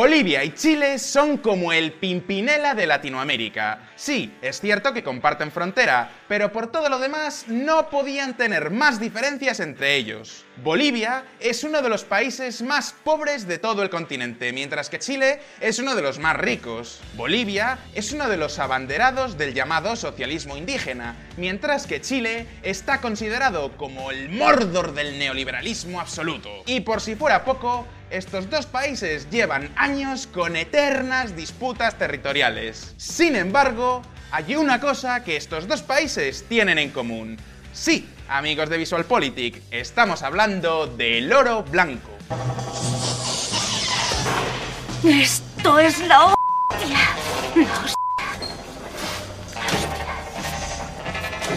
Bolivia y Chile son como el Pimpinela de Latinoamérica. Sí, es cierto que comparten frontera, pero por todo lo demás no podían tener más diferencias entre ellos. Bolivia es uno de los países más pobres de todo el continente, mientras que Chile es uno de los más ricos. Bolivia es uno de los abanderados del llamado socialismo indígena, mientras que Chile está considerado como el Mordor del neoliberalismo absoluto. Y por si fuera poco, estos dos países llevan años con eternas disputas territoriales. Sin embargo, hay una cosa que estos dos países tienen en común. Sí, amigos de VisualPolitik, estamos hablando del oro blanco. Esto es la hostia.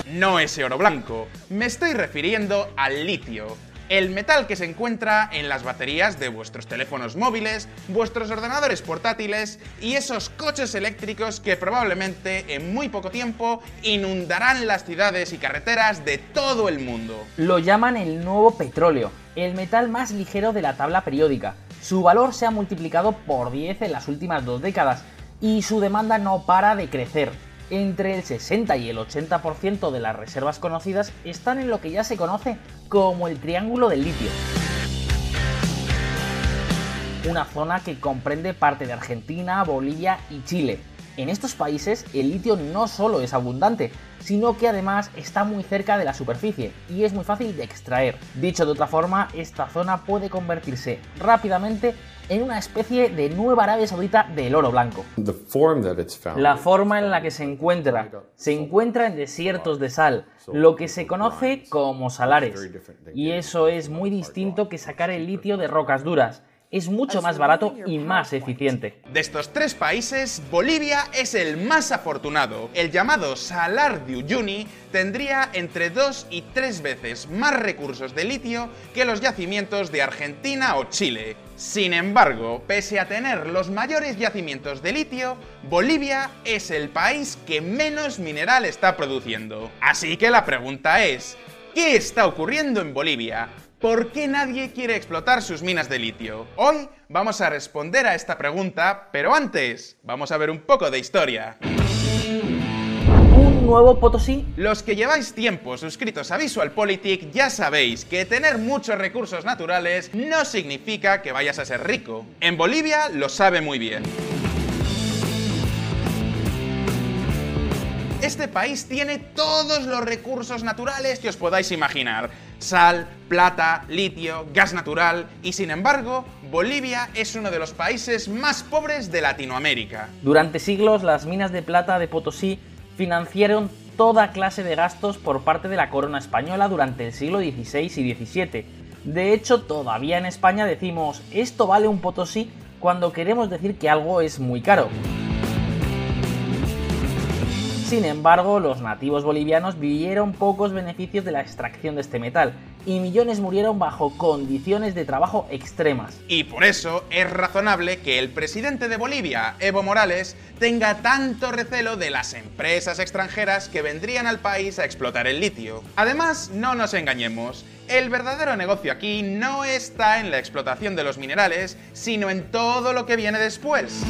No ese oro blanco, me estoy refiriendo al litio el metal que se encuentra en las baterías de vuestros teléfonos móviles, vuestros ordenadores portátiles y esos coches eléctricos que probablemente en muy poco tiempo inundarán las ciudades y carreteras de todo el mundo. Lo llaman el nuevo petróleo, el metal más ligero de la tabla periódica. Su valor se ha multiplicado por 10 en las últimas dos décadas y su demanda no para de crecer entre el 60 y el 80% de las reservas conocidas están en lo que ya se conoce como el Triángulo del Litio. Una zona que comprende parte de Argentina, Bolivia y Chile. En estos países el litio no solo es abundante, sino que además está muy cerca de la superficie y es muy fácil de extraer. Dicho de otra forma, esta zona puede convertirse rápidamente en una especie de nueva Arabia Saudita del oro blanco. La forma en la que se encuentra se encuentra en desiertos de sal, lo que se conoce como salares. Y eso es muy distinto que sacar el litio de rocas duras es mucho más barato y más eficiente. De estos tres países, Bolivia es el más afortunado. El llamado Salar de Uyuni tendría entre dos y tres veces más recursos de litio que los yacimientos de Argentina o Chile. Sin embargo, pese a tener los mayores yacimientos de litio, Bolivia es el país que menos mineral está produciendo. Así que la pregunta es, ¿qué está ocurriendo en Bolivia? ¿Por qué nadie quiere explotar sus minas de litio? Hoy vamos a responder a esta pregunta, pero antes vamos a ver un poco de historia. ¿Un nuevo Potosí? Los que lleváis tiempo suscritos a VisualPolitik ya sabéis que tener muchos recursos naturales no significa que vayas a ser rico. En Bolivia lo sabe muy bien. Este país tiene todos los recursos naturales que os podáis imaginar. Sal, plata, litio, gas natural y sin embargo, Bolivia es uno de los países más pobres de Latinoamérica. Durante siglos las minas de plata de Potosí financiaron toda clase de gastos por parte de la corona española durante el siglo XVI y XVII. De hecho, todavía en España decimos esto vale un Potosí cuando queremos decir que algo es muy caro. Sin embargo, los nativos bolivianos vivieron pocos beneficios de la extracción de este metal y millones murieron bajo condiciones de trabajo extremas. Y por eso es razonable que el presidente de Bolivia, Evo Morales, tenga tanto recelo de las empresas extranjeras que vendrían al país a explotar el litio. Además, no nos engañemos, el verdadero negocio aquí no está en la explotación de los minerales, sino en todo lo que viene después.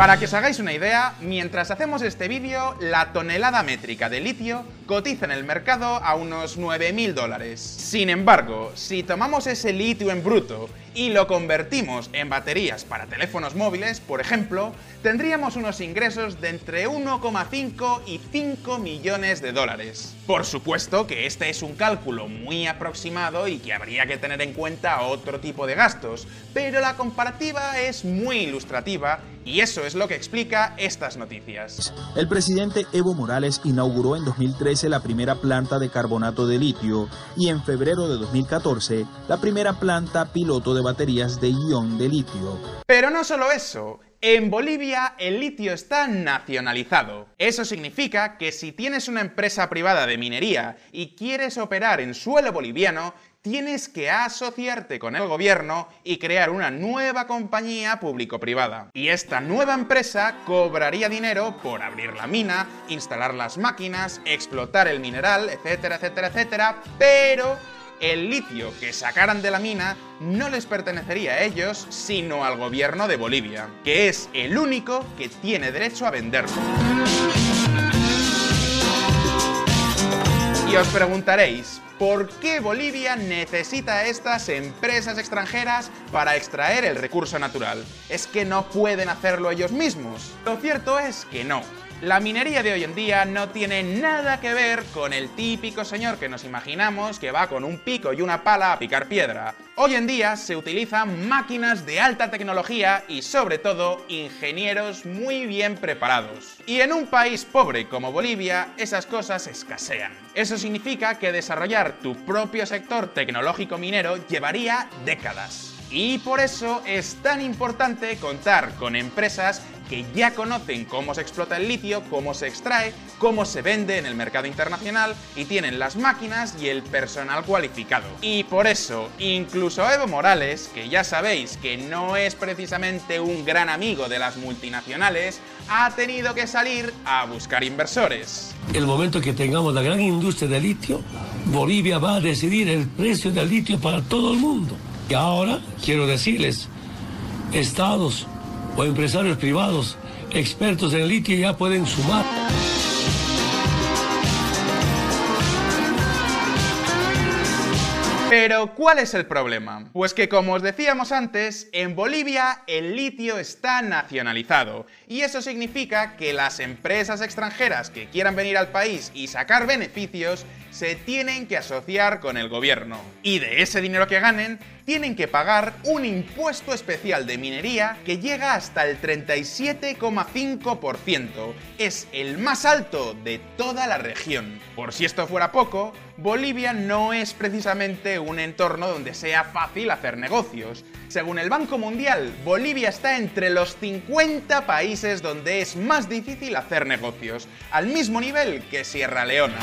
Para que os hagáis una idea, mientras hacemos este vídeo, la tonelada métrica de litio cotiza en el mercado a unos 9.000 dólares. Sin embargo, si tomamos ese litio en bruto y lo convertimos en baterías para teléfonos móviles, por ejemplo, tendríamos unos ingresos de entre 1,5 y 5 millones de dólares. Por supuesto que este es un cálculo muy aproximado y que habría que tener en cuenta otro tipo de gastos, pero la comparativa es muy ilustrativa y eso es lo que explica estas noticias. El presidente Evo Morales inauguró en 2013 la primera planta de carbonato de litio y en febrero de 2014 la primera planta piloto de baterías de ion de litio. Pero no solo eso, en Bolivia el litio está nacionalizado. Eso significa que si tienes una empresa privada de minería y quieres operar en suelo boliviano, tienes que asociarte con el gobierno y crear una nueva compañía público-privada. Y esta nueva empresa cobraría dinero por abrir la mina, instalar las máquinas, explotar el mineral, etcétera, etcétera, etcétera, pero el litio que sacaran de la mina no les pertenecería a ellos, sino al gobierno de Bolivia, que es el único que tiene derecho a venderlo. Y os preguntaréis, ¿por qué Bolivia necesita estas empresas extranjeras para extraer el recurso natural? ¿Es que no pueden hacerlo ellos mismos? Lo cierto es que no. La minería de hoy en día no tiene nada que ver con el típico señor que nos imaginamos que va con un pico y una pala a picar piedra. Hoy en día se utilizan máquinas de alta tecnología y sobre todo ingenieros muy bien preparados. Y en un país pobre como Bolivia esas cosas escasean. Eso significa que desarrollar tu propio sector tecnológico minero llevaría décadas. Y por eso es tan importante contar con empresas que ya conocen cómo se explota el litio, cómo se extrae, cómo se vende en el mercado internacional y tienen las máquinas y el personal cualificado. Y por eso, incluso Evo Morales, que ya sabéis que no es precisamente un gran amigo de las multinacionales, ha tenido que salir a buscar inversores. El momento que tengamos la gran industria del litio, Bolivia va a decidir el precio del litio para todo el mundo. Y ahora quiero decirles, estados o empresarios privados expertos en litio ya pueden sumar. Pero, ¿cuál es el problema? Pues que, como os decíamos antes, en Bolivia el litio está nacionalizado. Y eso significa que las empresas extranjeras que quieran venir al país y sacar beneficios se tienen que asociar con el gobierno. Y de ese dinero que ganen, tienen que pagar un impuesto especial de minería que llega hasta el 37,5%. Es el más alto de toda la región. Por si esto fuera poco, Bolivia no es precisamente un entorno donde sea fácil hacer negocios. Según el Banco Mundial, Bolivia está entre los 50 países donde es más difícil hacer negocios, al mismo nivel que Sierra Leona.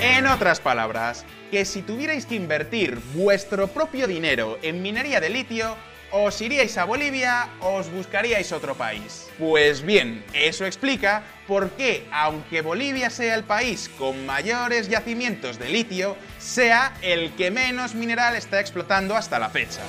En otras palabras, que si tuvierais que invertir vuestro propio dinero en minería de litio, os iríais a Bolivia o os buscaríais otro país. Pues bien, eso explica por qué, aunque Bolivia sea el país con mayores yacimientos de litio, sea el que menos mineral está explotando hasta la fecha.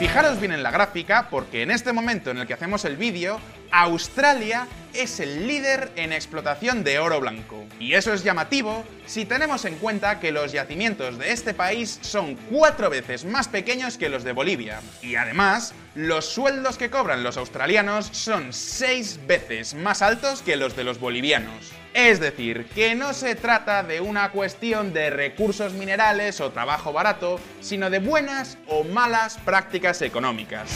Fijaros bien en la gráfica porque en este momento en el que hacemos el vídeo, Australia es el líder en explotación de oro blanco. Y eso es llamativo si tenemos en cuenta que los yacimientos de este país son cuatro veces más pequeños que los de Bolivia. Y además, los sueldos que cobran los australianos son seis veces más altos que los de los bolivianos. Es decir, que no se trata de una cuestión de recursos minerales o trabajo barato, sino de buenas o malas prácticas económicas.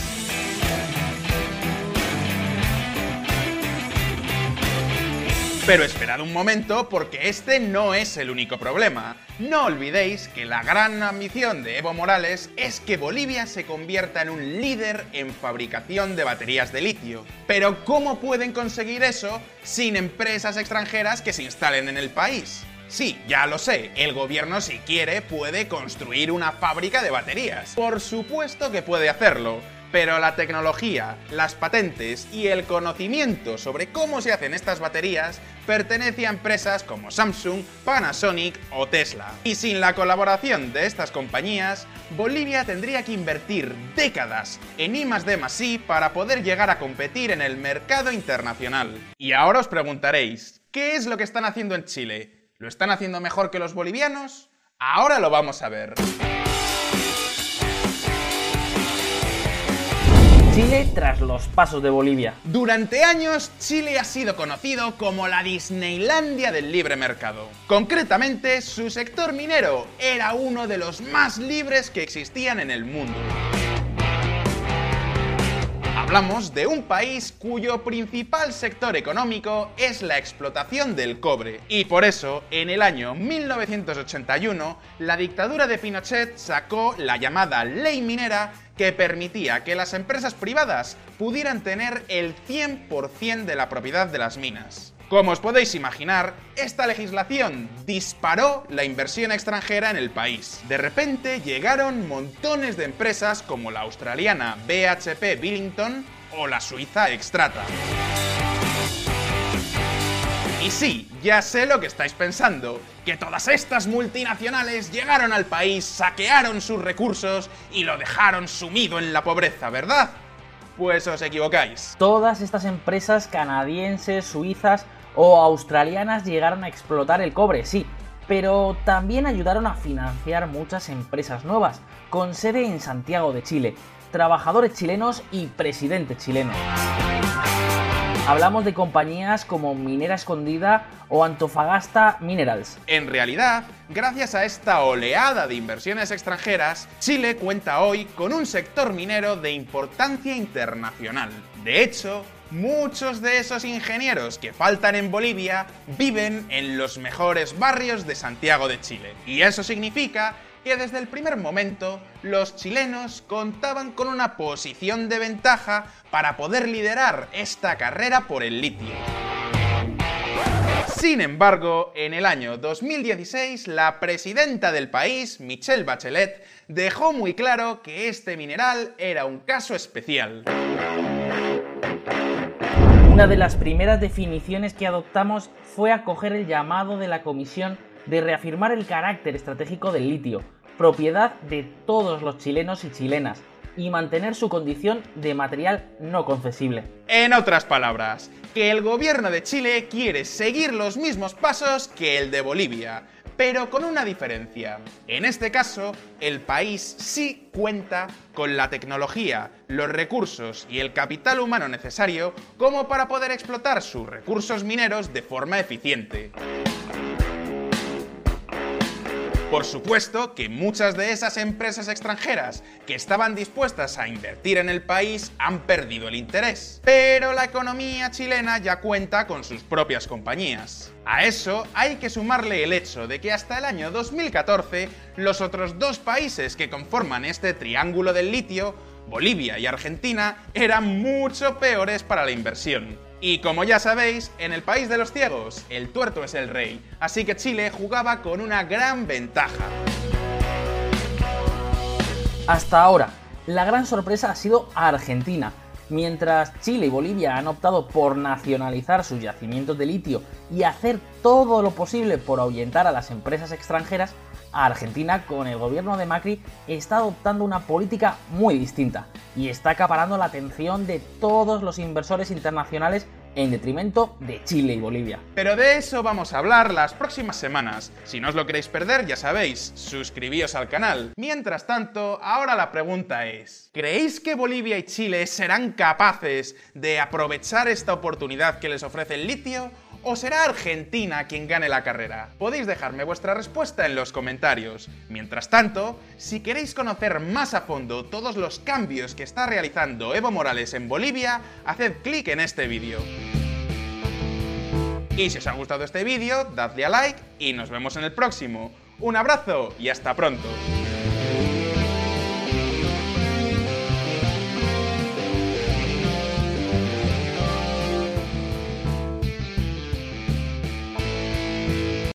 Pero esperad un momento porque este no es el único problema. No olvidéis que la gran ambición de Evo Morales es que Bolivia se convierta en un líder en fabricación de baterías de litio. Pero ¿cómo pueden conseguir eso sin empresas extranjeras que se instalen en el país? Sí, ya lo sé, el gobierno si quiere puede construir una fábrica de baterías. Por supuesto que puede hacerlo, pero la tecnología, las patentes y el conocimiento sobre cómo se hacen estas baterías pertenece a empresas como Samsung, Panasonic o Tesla. Y sin la colaboración de estas compañías, Bolivia tendría que invertir décadas en I D para poder llegar a competir en el mercado internacional. Y ahora os preguntaréis, ¿qué es lo que están haciendo en Chile? ¿Lo están haciendo mejor que los bolivianos? Ahora lo vamos a ver. Chile tras los pasos de Bolivia. Durante años, Chile ha sido conocido como la Disneylandia del libre mercado. Concretamente, su sector minero era uno de los más libres que existían en el mundo. Hablamos de un país cuyo principal sector económico es la explotación del cobre. Y por eso, en el año 1981, la dictadura de Pinochet sacó la llamada Ley Minera que permitía que las empresas privadas pudieran tener el 100% de la propiedad de las minas. Como os podéis imaginar, esta legislación disparó la inversión extranjera en el país. De repente llegaron montones de empresas como la australiana BHP Billington o la Suiza Extrata. Y sí, ya sé lo que estáis pensando, que todas estas multinacionales llegaron al país, saquearon sus recursos y lo dejaron sumido en la pobreza, ¿verdad? Pues os equivocáis. Todas estas empresas canadienses, suizas o australianas llegaron a explotar el cobre, sí, pero también ayudaron a financiar muchas empresas nuevas, con sede en Santiago de Chile, trabajadores chilenos y presidente chileno. Hablamos de compañías como Minera Escondida o Antofagasta Minerals. En realidad, gracias a esta oleada de inversiones extranjeras, Chile cuenta hoy con un sector minero de importancia internacional. De hecho, muchos de esos ingenieros que faltan en Bolivia viven en los mejores barrios de Santiago de Chile. Y eso significa que desde el primer momento los chilenos contaban con una posición de ventaja para poder liderar esta carrera por el litio. Sin embargo, en el año 2016, la presidenta del país, Michelle Bachelet, dejó muy claro que este mineral era un caso especial. Una de las primeras definiciones que adoptamos fue acoger el llamado de la Comisión de reafirmar el carácter estratégico del litio, propiedad de todos los chilenos y chilenas, y mantener su condición de material no concesible. En otras palabras, que el gobierno de Chile quiere seguir los mismos pasos que el de Bolivia, pero con una diferencia. En este caso, el país sí cuenta con la tecnología, los recursos y el capital humano necesario como para poder explotar sus recursos mineros de forma eficiente. Por supuesto que muchas de esas empresas extranjeras que estaban dispuestas a invertir en el país han perdido el interés. Pero la economía chilena ya cuenta con sus propias compañías. A eso hay que sumarle el hecho de que hasta el año 2014 los otros dos países que conforman este triángulo del litio, Bolivia y Argentina, eran mucho peores para la inversión. Y como ya sabéis, en el país de los ciegos, el tuerto es el rey, así que Chile jugaba con una gran ventaja. Hasta ahora, la gran sorpresa ha sido Argentina. Mientras Chile y Bolivia han optado por nacionalizar sus yacimientos de litio y hacer todo lo posible por ahuyentar a las empresas extranjeras, Argentina, con el gobierno de Macri, está adoptando una política muy distinta y está acaparando la atención de todos los inversores internacionales en detrimento de Chile y Bolivia. Pero de eso vamos a hablar las próximas semanas. Si no os lo queréis perder, ya sabéis, suscribíos al canal. Mientras tanto, ahora la pregunta es, ¿creéis que Bolivia y Chile serán capaces de aprovechar esta oportunidad que les ofrece el litio? ¿O será Argentina quien gane la carrera? Podéis dejarme vuestra respuesta en los comentarios. Mientras tanto, si queréis conocer más a fondo todos los cambios que está realizando Evo Morales en Bolivia, haced clic en este vídeo. Y si os ha gustado este vídeo, dadle a like y nos vemos en el próximo. Un abrazo y hasta pronto.